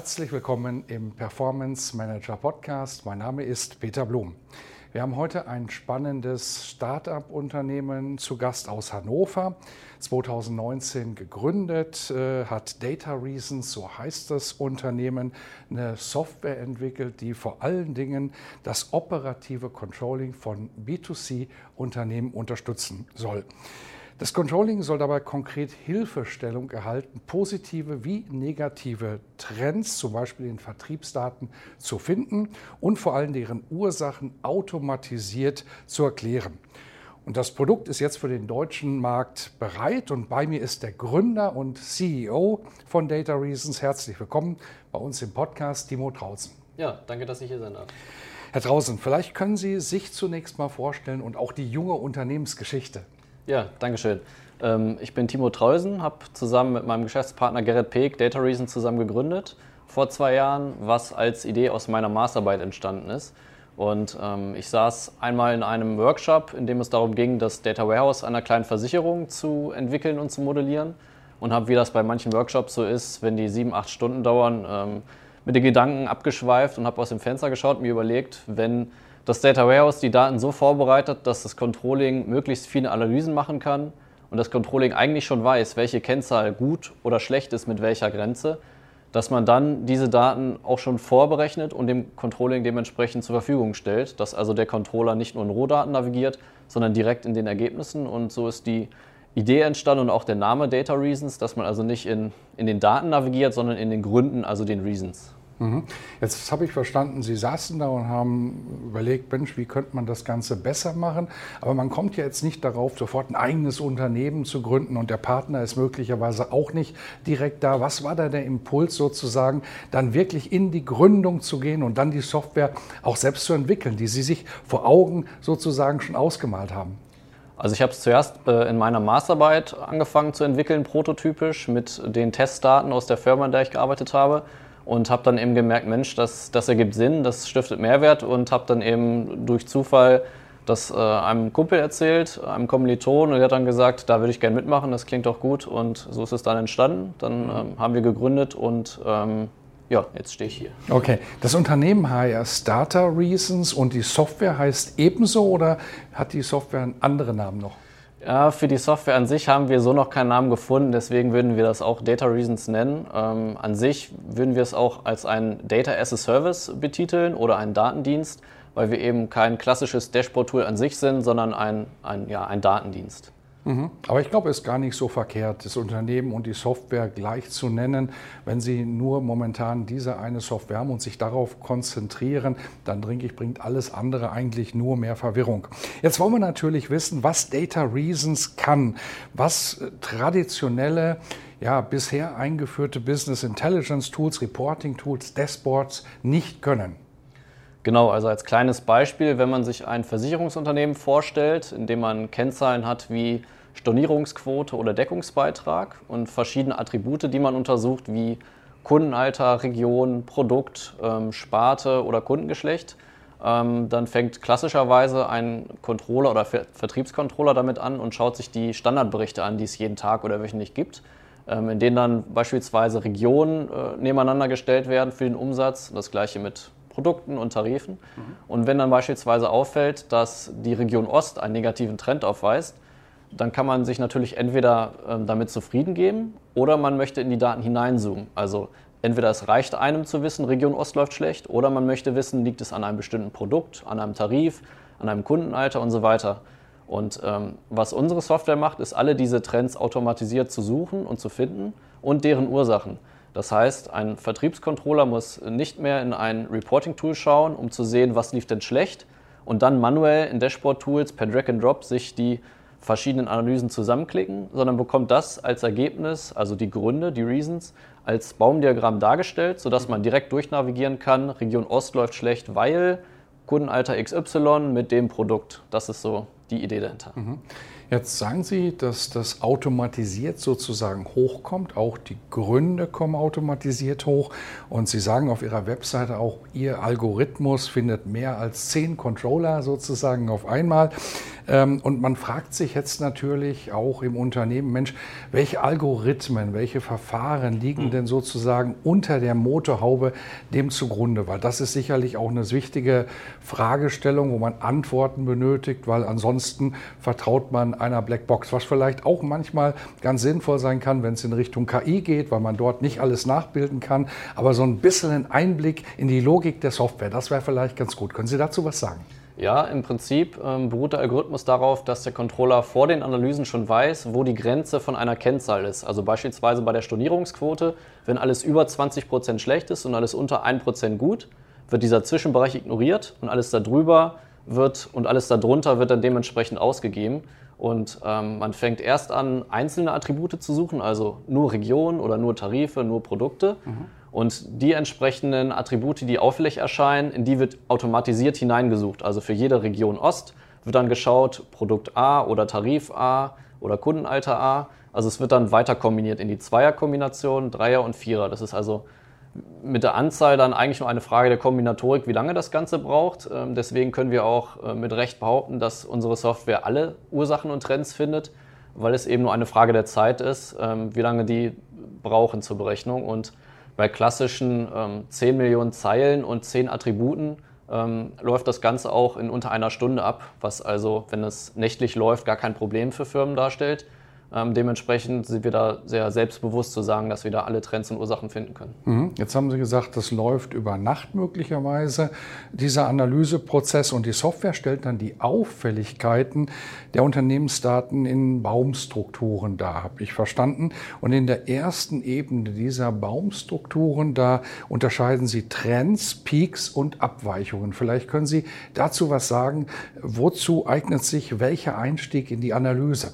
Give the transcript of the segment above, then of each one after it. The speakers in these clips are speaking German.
Herzlich willkommen im Performance Manager Podcast. Mein Name ist Peter Blum. Wir haben heute ein spannendes Start-up-Unternehmen zu Gast aus Hannover. 2019 gegründet, äh, hat Data Reasons, so heißt das Unternehmen, eine Software entwickelt, die vor allen Dingen das operative Controlling von B2C-Unternehmen unterstützen soll. Das Controlling soll dabei konkret Hilfestellung erhalten, positive wie negative Trends, zum Beispiel in Vertriebsdaten, zu finden und vor allem deren Ursachen automatisiert zu erklären. Und das Produkt ist jetzt für den deutschen Markt bereit und bei mir ist der Gründer und CEO von Data Reasons. Herzlich willkommen bei uns im Podcast, Timo Trauzen. Ja, danke, dass ich hier sein darf. Herr Trausen, vielleicht können Sie sich zunächst mal vorstellen und auch die junge Unternehmensgeschichte. Ja, danke schön. Ähm, ich bin Timo Treusen, habe zusammen mit meinem Geschäftspartner Gerrit Peek Data Reason zusammen gegründet vor zwei Jahren, was als Idee aus meiner Masterarbeit entstanden ist. Und ähm, ich saß einmal in einem Workshop, in dem es darum ging, das Data Warehouse einer kleinen Versicherung zu entwickeln und zu modellieren. Und habe, wie das bei manchen Workshops so ist, wenn die sieben, acht Stunden dauern, ähm, mit den Gedanken abgeschweift und habe aus dem Fenster geschaut und mir überlegt, wenn das Data Warehouse die Daten so vorbereitet, dass das Controlling möglichst viele Analysen machen kann und das Controlling eigentlich schon weiß, welche Kennzahl gut oder schlecht ist mit welcher Grenze, dass man dann diese Daten auch schon vorberechnet und dem Controlling dementsprechend zur Verfügung stellt, dass also der Controller nicht nur in Rohdaten navigiert, sondern direkt in den Ergebnissen und so ist die Idee entstanden und auch der Name Data Reasons, dass man also nicht in, in den Daten navigiert, sondern in den Gründen, also den Reasons. Mhm. Jetzt habe ich verstanden, Sie saßen da und haben überlegt, Mensch, wie könnte man das Ganze besser machen? Aber man kommt ja jetzt nicht darauf, sofort ein eigenes Unternehmen zu gründen und der Partner ist möglicherweise auch nicht direkt da. Was war da der Impuls sozusagen, dann wirklich in die Gründung zu gehen und dann die Software auch selbst zu entwickeln, die Sie sich vor Augen sozusagen schon ausgemalt haben? Also ich habe es zuerst äh, in meiner Masterarbeit angefangen zu entwickeln, prototypisch mit den Testdaten aus der Firma, in der ich gearbeitet habe und habe dann eben gemerkt, Mensch, das, das ergibt Sinn, das stiftet Mehrwert und habe dann eben durch Zufall das äh, einem Kumpel erzählt, einem Kommiliton und der hat dann gesagt, da würde ich gerne mitmachen, das klingt doch gut und so ist es dann entstanden. Dann mhm. ähm, haben wir gegründet und ähm, ja, jetzt stehe ich hier. Okay, das Unternehmen heißt Data Reasons und die Software heißt ebenso oder hat die Software einen anderen Namen noch? Ja, für die Software an sich haben wir so noch keinen Namen gefunden, deswegen würden wir das auch Data Reasons nennen. Ähm, an sich würden wir es auch als ein Data as a Service betiteln oder einen Datendienst, weil wir eben kein klassisches Dashboard-Tool an sich sind, sondern ein, ein, ja, ein Datendienst. Mhm. Aber ich glaube, es ist gar nicht so verkehrt, das Unternehmen und die Software gleich zu nennen. Wenn Sie nur momentan diese eine Software haben und sich darauf konzentrieren, dann denke ich, bringt alles andere eigentlich nur mehr Verwirrung. Jetzt wollen wir natürlich wissen, was Data Reasons kann, was traditionelle ja, bisher eingeführte Business Intelligence Tools, Reporting Tools, Dashboards nicht können. Genau, also als kleines Beispiel, wenn man sich ein Versicherungsunternehmen vorstellt, in dem man Kennzahlen hat wie Stornierungsquote oder Deckungsbeitrag und verschiedene Attribute, die man untersucht, wie Kundenalter, Region, Produkt, ähm, Sparte oder Kundengeschlecht, ähm, dann fängt klassischerweise ein Controller oder Ver Vertriebscontroller damit an und schaut sich die Standardberichte an, die es jeden Tag oder wöchentlich gibt, ähm, in denen dann beispielsweise Regionen äh, nebeneinander gestellt werden für den Umsatz. Das gleiche mit Produkten und Tarifen. Mhm. Und wenn dann beispielsweise auffällt, dass die Region Ost einen negativen Trend aufweist, dann kann man sich natürlich entweder ähm, damit zufrieden geben oder man möchte in die Daten hineinzoomen. Also entweder es reicht einem zu wissen, Region Ost läuft schlecht, oder man möchte wissen, liegt es an einem bestimmten Produkt, an einem Tarif, an einem Kundenalter und so weiter. Und ähm, was unsere Software macht, ist alle diese Trends automatisiert zu suchen und zu finden und deren Ursachen. Das heißt, ein Vertriebscontroller muss nicht mehr in ein Reporting-Tool schauen, um zu sehen, was lief denn schlecht, und dann manuell in Dashboard-Tools per Drag and Drop sich die verschiedenen Analysen zusammenklicken, sondern bekommt das als Ergebnis, also die Gründe, die Reasons, als Baumdiagramm dargestellt, sodass man direkt durchnavigieren kann. Region Ost läuft schlecht, weil Kundenalter XY mit dem Produkt. Das ist so die Idee dahinter. Mhm. Jetzt sagen Sie, dass das automatisiert sozusagen hochkommt. Auch die Gründe kommen automatisiert hoch. Und Sie sagen auf Ihrer Webseite auch, Ihr Algorithmus findet mehr als zehn Controller sozusagen auf einmal. Ähm, und man fragt sich jetzt natürlich auch im Unternehmen, Mensch, welche Algorithmen, welche Verfahren liegen hm. denn sozusagen unter der Motorhaube dem zugrunde? Weil das ist sicherlich auch eine wichtige Fragestellung, wo man Antworten benötigt, weil ansonsten vertraut man einer Blackbox, was vielleicht auch manchmal ganz sinnvoll sein kann, wenn es in Richtung KI geht, weil man dort nicht alles nachbilden kann. Aber so ein bisschen ein Einblick in die Logik der Software, das wäre vielleicht ganz gut. Können Sie dazu was sagen? Ja, im Prinzip ähm, beruht der Algorithmus darauf, dass der Controller vor den Analysen schon weiß, wo die Grenze von einer Kennzahl ist. Also beispielsweise bei der Stornierungsquote, wenn alles über 20% schlecht ist und alles unter 1% gut, wird dieser Zwischenbereich ignoriert und alles darüber wird und alles darunter wird dann dementsprechend ausgegeben. Und ähm, man fängt erst an, einzelne Attribute zu suchen, also nur Regionen oder nur Tarife, nur Produkte. Mhm. Und die entsprechenden Attribute, die auffällig erscheinen, in die wird automatisiert hineingesucht. Also für jede Region Ost wird dann geschaut, Produkt A oder Tarif A oder Kundenalter A. Also es wird dann weiter kombiniert in die Zweierkombination, Dreier und Vierer. Das ist also mit der Anzahl dann eigentlich nur eine Frage der Kombinatorik, wie lange das Ganze braucht. Ähm, deswegen können wir auch äh, mit Recht behaupten, dass unsere Software alle Ursachen und Trends findet, weil es eben nur eine Frage der Zeit ist, ähm, wie lange die brauchen zur Berechnung. Und bei klassischen ähm, 10 Millionen Zeilen und 10 Attributen ähm, läuft das Ganze auch in unter einer Stunde ab, was also, wenn es nächtlich läuft, gar kein Problem für Firmen darstellt. Ähm, dementsprechend sind wir da sehr selbstbewusst zu sagen, dass wir da alle Trends und Ursachen finden können. Mhm. Jetzt haben Sie gesagt, das läuft über Nacht möglicherweise, dieser Analyseprozess und die Software stellt dann die Auffälligkeiten der Unternehmensdaten in Baumstrukturen dar, habe ich verstanden. Und in der ersten Ebene dieser Baumstrukturen, da unterscheiden Sie Trends, Peaks und Abweichungen. Vielleicht können Sie dazu was sagen. Wozu eignet sich welcher Einstieg in die Analyse?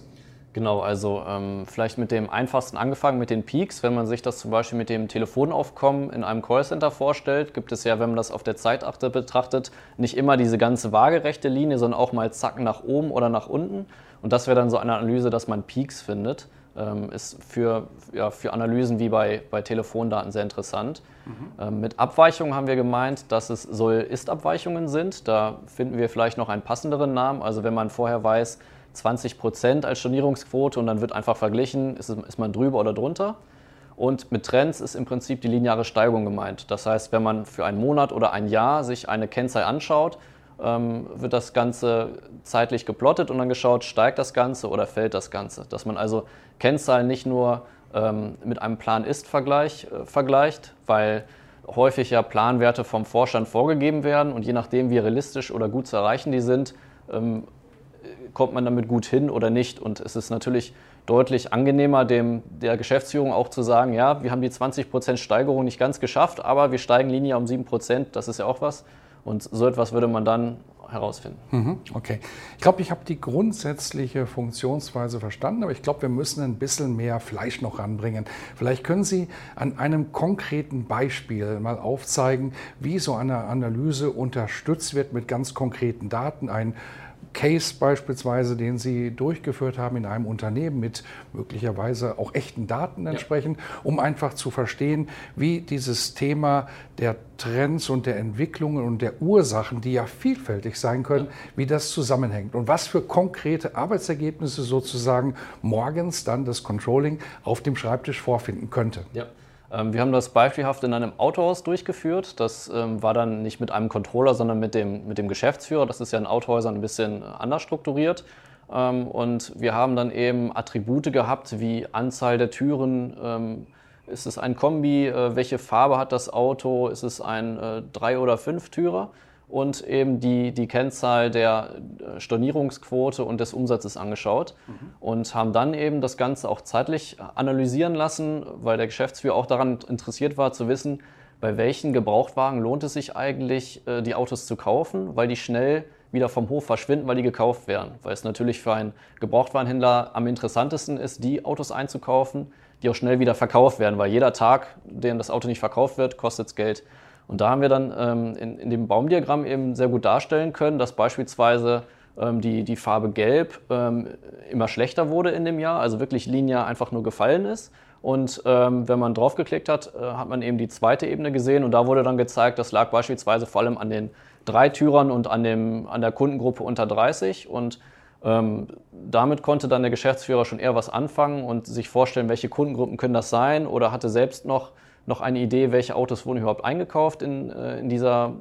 Genau, also ähm, vielleicht mit dem einfachsten angefangen, mit den Peaks. Wenn man sich das zum Beispiel mit dem Telefonaufkommen in einem Callcenter vorstellt, gibt es ja, wenn man das auf der Zeitachte betrachtet, nicht immer diese ganze waagerechte Linie, sondern auch mal Zacken nach oben oder nach unten. Und das wäre dann so eine Analyse, dass man Peaks findet. Ähm, ist für, ja, für Analysen wie bei, bei Telefondaten sehr interessant. Mhm. Ähm, mit Abweichungen haben wir gemeint, dass es Soll-Ist-Abweichungen sind. Da finden wir vielleicht noch einen passenderen Namen. Also wenn man vorher weiß, 20 Prozent als Stornierungsquote und dann wird einfach verglichen, ist, ist man drüber oder drunter. Und mit Trends ist im Prinzip die lineare Steigung gemeint. Das heißt, wenn man für einen Monat oder ein Jahr sich eine Kennzahl anschaut, wird das Ganze zeitlich geplottet und dann geschaut, steigt das Ganze oder fällt das Ganze. Dass man also Kennzahlen nicht nur ähm, mit einem Plan-Ist-Vergleich äh, vergleicht, weil häufig ja Planwerte vom Vorstand vorgegeben werden und je nachdem, wie realistisch oder gut zu erreichen die sind, ähm, kommt man damit gut hin oder nicht. Und es ist natürlich deutlich angenehmer, dem, der Geschäftsführung auch zu sagen, ja, wir haben die 20% Steigerung nicht ganz geschafft, aber wir steigen linear um 7%, das ist ja auch was. Und so etwas würde man dann herausfinden. Mhm, okay. Ich glaube, ich habe die grundsätzliche Funktionsweise verstanden, aber ich glaube, wir müssen ein bisschen mehr Fleisch noch ranbringen. Vielleicht können Sie an einem konkreten Beispiel mal aufzeigen, wie so eine Analyse unterstützt wird mit ganz konkreten Daten. Ein Case beispielsweise, den Sie durchgeführt haben in einem Unternehmen mit möglicherweise auch echten Daten entsprechend, ja. um einfach zu verstehen, wie dieses Thema der Trends und der Entwicklungen und der Ursachen, die ja vielfältig sein können, ja. wie das zusammenhängt und was für konkrete Arbeitsergebnisse sozusagen morgens dann das Controlling auf dem Schreibtisch vorfinden könnte. Ja. Ähm, wir haben das beispielhaft in einem Autohaus durchgeführt. Das ähm, war dann nicht mit einem Controller, sondern mit dem, mit dem Geschäftsführer. Das ist ja in Autohäusern ein bisschen anders strukturiert. Ähm, und wir haben dann eben Attribute gehabt wie Anzahl der Türen. Ist es ein Kombi? Äh, welche Farbe hat das Auto? Ist es ein äh, Drei- oder Fünf-Türer? Und eben die, die Kennzahl der äh, Stornierungsquote und des Umsatzes angeschaut mhm. und haben dann eben das Ganze auch zeitlich analysieren lassen, weil der Geschäftsführer auch daran interessiert war zu wissen, bei welchen Gebrauchtwagen lohnt es sich eigentlich, äh, die Autos zu kaufen, weil die schnell wieder vom Hof verschwinden, weil die gekauft werden. Weil es natürlich für einen Gebrauchtwarenhändler am interessantesten ist, die Autos einzukaufen, die auch schnell wieder verkauft werden, weil jeder Tag, den das Auto nicht verkauft wird, kostet es Geld. Und da haben wir dann ähm, in, in, dem Baumdiagramm eben sehr gut darstellen können, dass beispielsweise ähm, die, die Farbe Gelb ähm, immer schlechter wurde in dem Jahr, also wirklich linear einfach nur gefallen ist. Und ähm, wenn man draufgeklickt hat, äh, hat man eben die zweite Ebene gesehen und da wurde dann gezeigt, das lag beispielsweise vor allem an den Dreitürern und an, dem, an der Kundengruppe unter 30 und ähm, damit konnte dann der Geschäftsführer schon eher was anfangen und sich vorstellen, welche Kundengruppen können das sein oder hatte selbst noch, noch eine Idee, welche Autos wurden überhaupt eingekauft in, äh, in, dieser,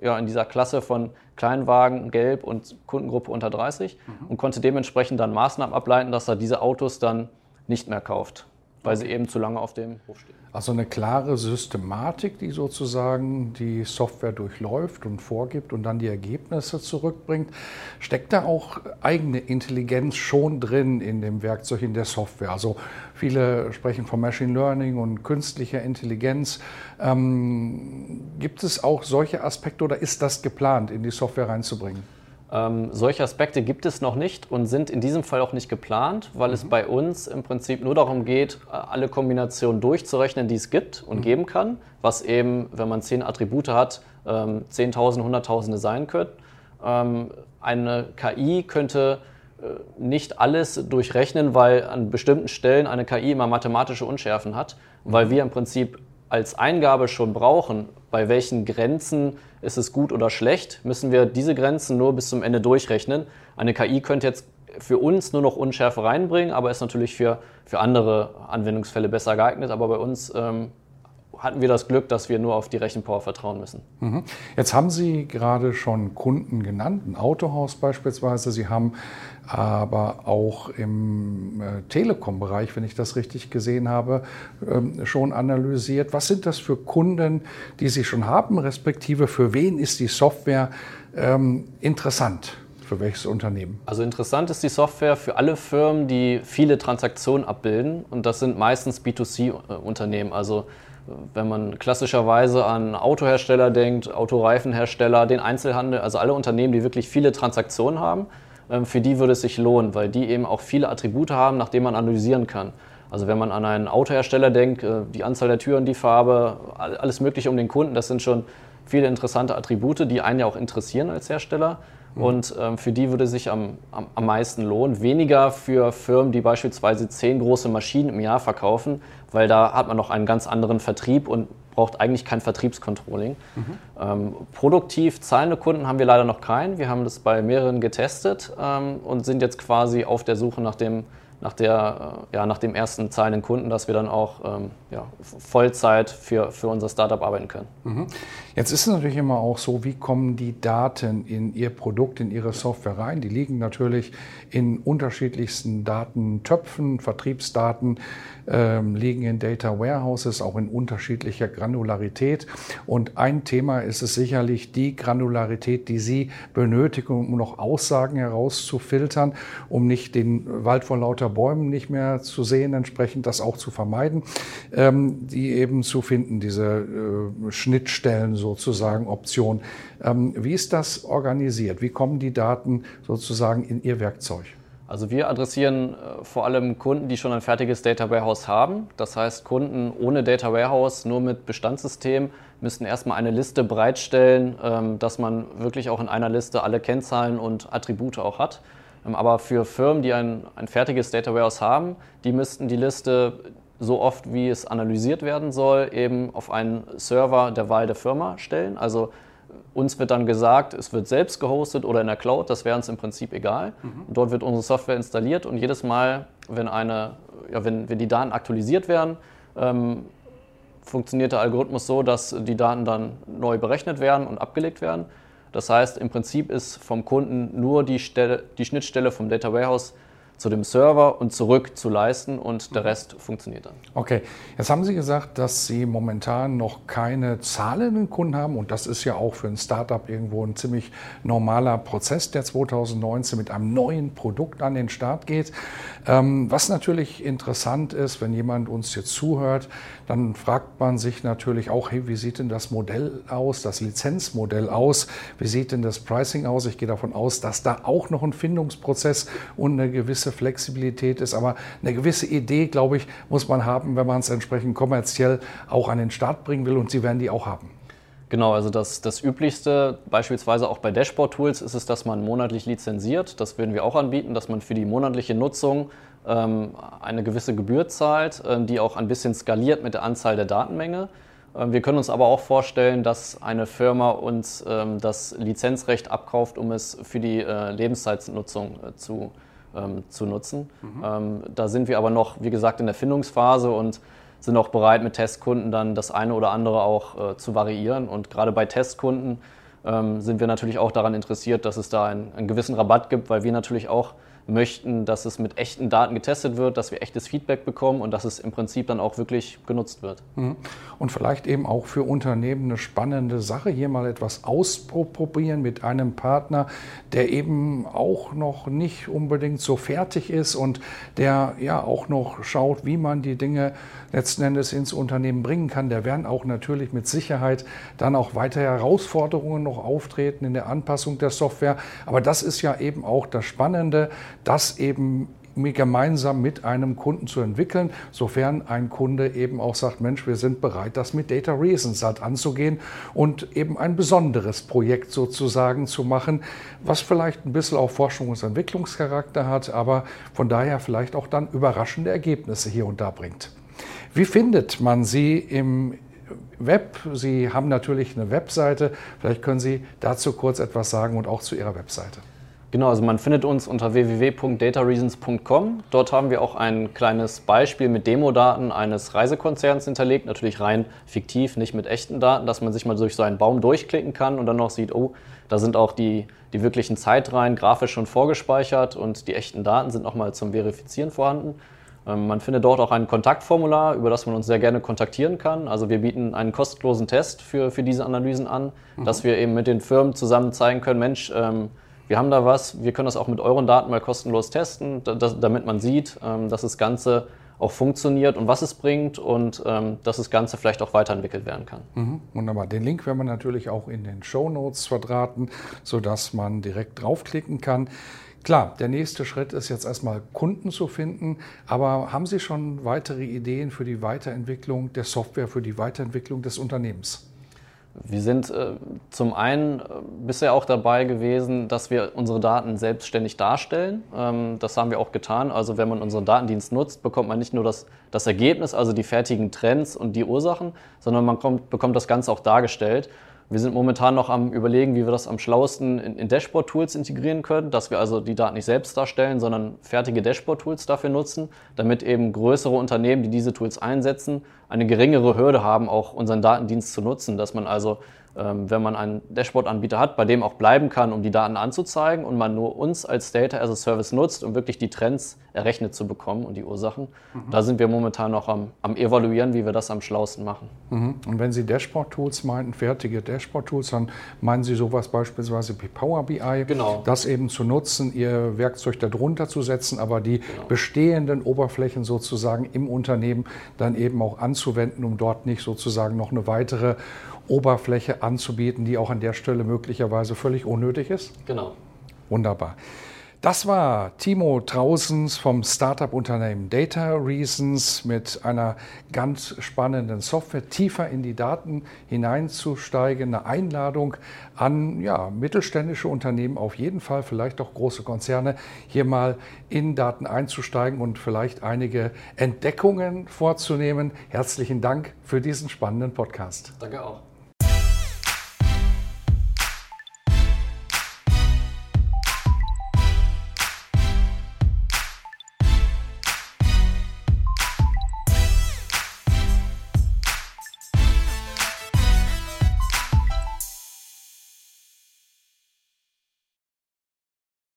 ja, in dieser Klasse von Kleinwagen, Gelb und Kundengruppe unter 30 mhm. und konnte dementsprechend dann Maßnahmen ableiten, dass er diese Autos dann nicht mehr kauft weil sie eben zu lange auf dem Hof stehen. Also eine klare Systematik, die sozusagen die Software durchläuft und vorgibt und dann die Ergebnisse zurückbringt. Steckt da auch eigene Intelligenz schon drin in dem Werkzeug, in der Software? Also viele sprechen von Machine Learning und künstlicher Intelligenz. Ähm, gibt es auch solche Aspekte oder ist das geplant, in die Software reinzubringen? Ähm, solche Aspekte gibt es noch nicht und sind in diesem Fall auch nicht geplant, weil mhm. es bei uns im Prinzip nur darum geht, äh, alle Kombinationen durchzurechnen, die es gibt und mhm. geben kann, was eben, wenn man zehn Attribute hat, ähm, Zehntausende, Hunderttausende sein können. Ähm, eine KI könnte äh, nicht alles durchrechnen, weil an bestimmten Stellen eine KI immer mathematische Unschärfen hat, weil mhm. wir im Prinzip als Eingabe schon brauchen, bei welchen Grenzen ist es gut oder schlecht, müssen wir diese Grenzen nur bis zum Ende durchrechnen. Eine KI könnte jetzt für uns nur noch Unschärfe reinbringen, aber ist natürlich für, für andere Anwendungsfälle besser geeignet. Aber bei uns ähm, hatten wir das Glück, dass wir nur auf die Rechenpower vertrauen müssen. Mhm. Jetzt haben Sie gerade schon Kunden genannt, ein Autohaus beispielsweise. Sie haben aber auch im äh, Telekom-Bereich, wenn ich das richtig gesehen habe, ähm, schon analysiert. Was sind das für Kunden, die Sie schon haben, respektive für wen ist die Software ähm, interessant? Für welches Unternehmen? Also interessant ist die Software für alle Firmen, die viele Transaktionen abbilden. Und das sind meistens B2C-Unternehmen. Also wenn man klassischerweise an Autohersteller denkt, Autoreifenhersteller, den Einzelhandel, also alle Unternehmen, die wirklich viele Transaktionen haben, ähm, für die würde es sich lohnen, weil die eben auch viele Attribute haben, nach denen man analysieren kann. Also wenn man an einen Autohersteller denkt, äh, die Anzahl der Türen, die Farbe, alles Mögliche um den Kunden, das sind schon viele interessante Attribute, die einen ja auch interessieren als Hersteller. Mhm. Und ähm, für die würde sich am, am, am meisten lohnen. Weniger für Firmen, die beispielsweise zehn große Maschinen im Jahr verkaufen, weil da hat man noch einen ganz anderen Vertrieb und braucht eigentlich kein Vertriebscontrolling. Mhm. Ähm, produktiv zahlende Kunden haben wir leider noch keinen. Wir haben das bei mehreren getestet ähm, und sind jetzt quasi auf der Suche nach dem nach, der, äh, ja, nach dem ersten zahlenden Kunden, dass wir dann auch ähm, ja, Vollzeit für, für unser Startup arbeiten können. Mhm. Jetzt ist es natürlich immer auch so, wie kommen die Daten in Ihr Produkt, in Ihre Software rein? Die liegen natürlich in unterschiedlichsten Datentöpfen, Vertriebsdaten ähm, liegen in Data Warehouses, auch in unterschiedlicher Granularität. Und ein Thema ist es sicherlich die Granularität, die Sie benötigen, um noch Aussagen herauszufiltern, um nicht den Wald vor lauter Bäumen nicht mehr zu sehen, entsprechend das auch zu vermeiden, ähm, die eben zu finden, diese äh, Schnittstellen sozusagen, Optionen. Ähm, wie ist das organisiert? Wie kommen die Daten sozusagen in Ihr Werkzeug? Also wir adressieren äh, vor allem Kunden, die schon ein fertiges Data Warehouse haben. Das heißt, Kunden ohne Data Warehouse, nur mit Bestandssystem, müssten erstmal eine Liste bereitstellen, ähm, dass man wirklich auch in einer Liste alle Kennzahlen und Attribute auch hat. Ähm, aber für Firmen, die ein, ein fertiges Data Warehouse haben, die müssten die Liste so oft, wie es analysiert werden soll, eben auf einen Server der Wahl der Firma stellen. Also uns wird dann gesagt, es wird selbst gehostet oder in der Cloud, das wäre uns im Prinzip egal. Mhm. Dort wird unsere Software installiert und jedes Mal, wenn, eine, ja, wenn, wenn die Daten aktualisiert werden, ähm, funktioniert der Algorithmus so, dass die Daten dann neu berechnet werden und abgelegt werden. Das heißt, im Prinzip ist vom Kunden nur die, Stelle, die Schnittstelle vom Data Warehouse zu dem Server und zurück zu leisten und der Rest funktioniert dann. Okay, jetzt haben Sie gesagt, dass Sie momentan noch keine zahlenden Kunden haben und das ist ja auch für ein Startup irgendwo ein ziemlich normaler Prozess, der 2019 mit einem neuen Produkt an den Start geht. Ähm, was natürlich interessant ist, wenn jemand uns jetzt zuhört, dann fragt man sich natürlich auch, hey, wie sieht denn das Modell aus, das Lizenzmodell aus? Wie sieht denn das Pricing aus? Ich gehe davon aus, dass da auch noch ein Findungsprozess und eine gewisse Flexibilität ist. Aber eine gewisse Idee, glaube ich, muss man haben, wenn man es entsprechend kommerziell auch an den Start bringen will. Und Sie werden die auch haben. Genau, also das, das Üblichste, beispielsweise auch bei Dashboard-Tools, ist es, dass man monatlich lizenziert. Das würden wir auch anbieten, dass man für die monatliche Nutzung ähm, eine gewisse Gebühr zahlt, ähm, die auch ein bisschen skaliert mit der Anzahl der Datenmenge. Ähm, wir können uns aber auch vorstellen, dass eine Firma uns ähm, das Lizenzrecht abkauft, um es für die äh, Lebenszeitnutzung äh, zu, ähm, zu nutzen. Mhm. Ähm, da sind wir aber noch, wie gesagt, in der Findungsphase und sind auch bereit, mit Testkunden dann das eine oder andere auch äh, zu variieren. Und gerade bei Testkunden ähm, sind wir natürlich auch daran interessiert, dass es da einen, einen gewissen Rabatt gibt, weil wir natürlich auch möchten, dass es mit echten Daten getestet wird, dass wir echtes Feedback bekommen und dass es im Prinzip dann auch wirklich genutzt wird. Mhm. Und vielleicht eben auch für Unternehmen eine spannende Sache, hier mal etwas ausprobieren mit einem Partner, der eben auch noch nicht unbedingt so fertig ist und der ja auch noch schaut, wie man die Dinge letzten Endes ins Unternehmen bringen kann. Da werden auch natürlich mit Sicherheit dann auch weiter Herausforderungen noch auftreten in der Anpassung der Software. Aber das ist ja eben auch das Spannende, das eben gemeinsam mit einem Kunden zu entwickeln, sofern ein Kunde eben auch sagt, Mensch, wir sind bereit, das mit Data Reasons halt anzugehen und eben ein besonderes Projekt sozusagen zu machen, was vielleicht ein bisschen auch Forschungs- und Entwicklungscharakter hat, aber von daher vielleicht auch dann überraschende Ergebnisse hier und da bringt. Wie findet man Sie im Web? Sie haben natürlich eine Webseite. Vielleicht können Sie dazu kurz etwas sagen und auch zu Ihrer Webseite. Genau, also man findet uns unter www.datareasons.com. Dort haben wir auch ein kleines Beispiel mit Demodaten eines Reisekonzerns hinterlegt, natürlich rein fiktiv, nicht mit echten Daten, dass man sich mal durch so einen Baum durchklicken kann und dann noch sieht, oh, da sind auch die, die wirklichen Zeitreihen grafisch schon vorgespeichert und die echten Daten sind nochmal zum Verifizieren vorhanden. Ähm, man findet dort auch ein Kontaktformular, über das man uns sehr gerne kontaktieren kann. Also wir bieten einen kostenlosen Test für, für diese Analysen an, mhm. dass wir eben mit den Firmen zusammen zeigen können, Mensch, ähm, wir haben da was, wir können das auch mit euren Daten mal kostenlos testen, damit man sieht, ähm, dass das Ganze auch funktioniert und was es bringt und dass das Ganze vielleicht auch weiterentwickelt werden kann. Mhm, wunderbar. Den Link werden wir natürlich auch in den Show Notes verdrahten, sodass man direkt draufklicken kann. Klar, der nächste Schritt ist jetzt erstmal Kunden zu finden, aber haben Sie schon weitere Ideen für die Weiterentwicklung der Software, für die Weiterentwicklung des Unternehmens? Wir sind äh, zum einen äh, bisher auch dabei gewesen, dass wir unsere Daten selbstständig darstellen. Ähm, das haben wir auch getan. Also wenn man unseren Datendienst nutzt, bekommt man nicht nur das, das Ergebnis, also die fertigen Trends und die Ursachen, sondern man kommt, bekommt das Ganze auch dargestellt. Wir sind momentan noch am Überlegen, wie wir das am schlauesten in, in Dashboard-Tools integrieren können, dass wir also die Daten nicht selbst darstellen, sondern fertige Dashboard-Tools dafür nutzen, damit eben größere Unternehmen, die diese Tools einsetzen, eine geringere Hürde haben, auch unseren Datendienst zu nutzen, dass man also ähm, wenn man einen Dashboard-Anbieter hat, bei dem auch bleiben kann, um die Daten anzuzeigen und man nur uns als Data as a Service nutzt, um wirklich die Trends errechnet zu bekommen und die Ursachen. Mhm. Da sind wir momentan noch am, am, evaluieren, wie wir das am schlausten machen. Mhm. Und wenn Sie Dashboard-Tools meinten, fertige Dashboard-Tools, dann meinen Sie sowas beispielsweise wie Power BI, genau. das eben zu nutzen, Ihr Werkzeug darunter zu setzen, aber die genau. bestehenden Oberflächen sozusagen im Unternehmen dann eben auch anzuwenden, um dort nicht sozusagen noch eine weitere Oberfläche anzubieten, die auch an der Stelle möglicherweise völlig unnötig ist? Genau. Wunderbar. Das war Timo Trausens vom Startup-Unternehmen Data Reasons mit einer ganz spannenden Software, tiefer in die Daten hineinzusteigen. Eine Einladung an ja, mittelständische Unternehmen, auf jeden Fall vielleicht auch große Konzerne, hier mal in Daten einzusteigen und vielleicht einige Entdeckungen vorzunehmen. Herzlichen Dank für diesen spannenden Podcast. Danke auch.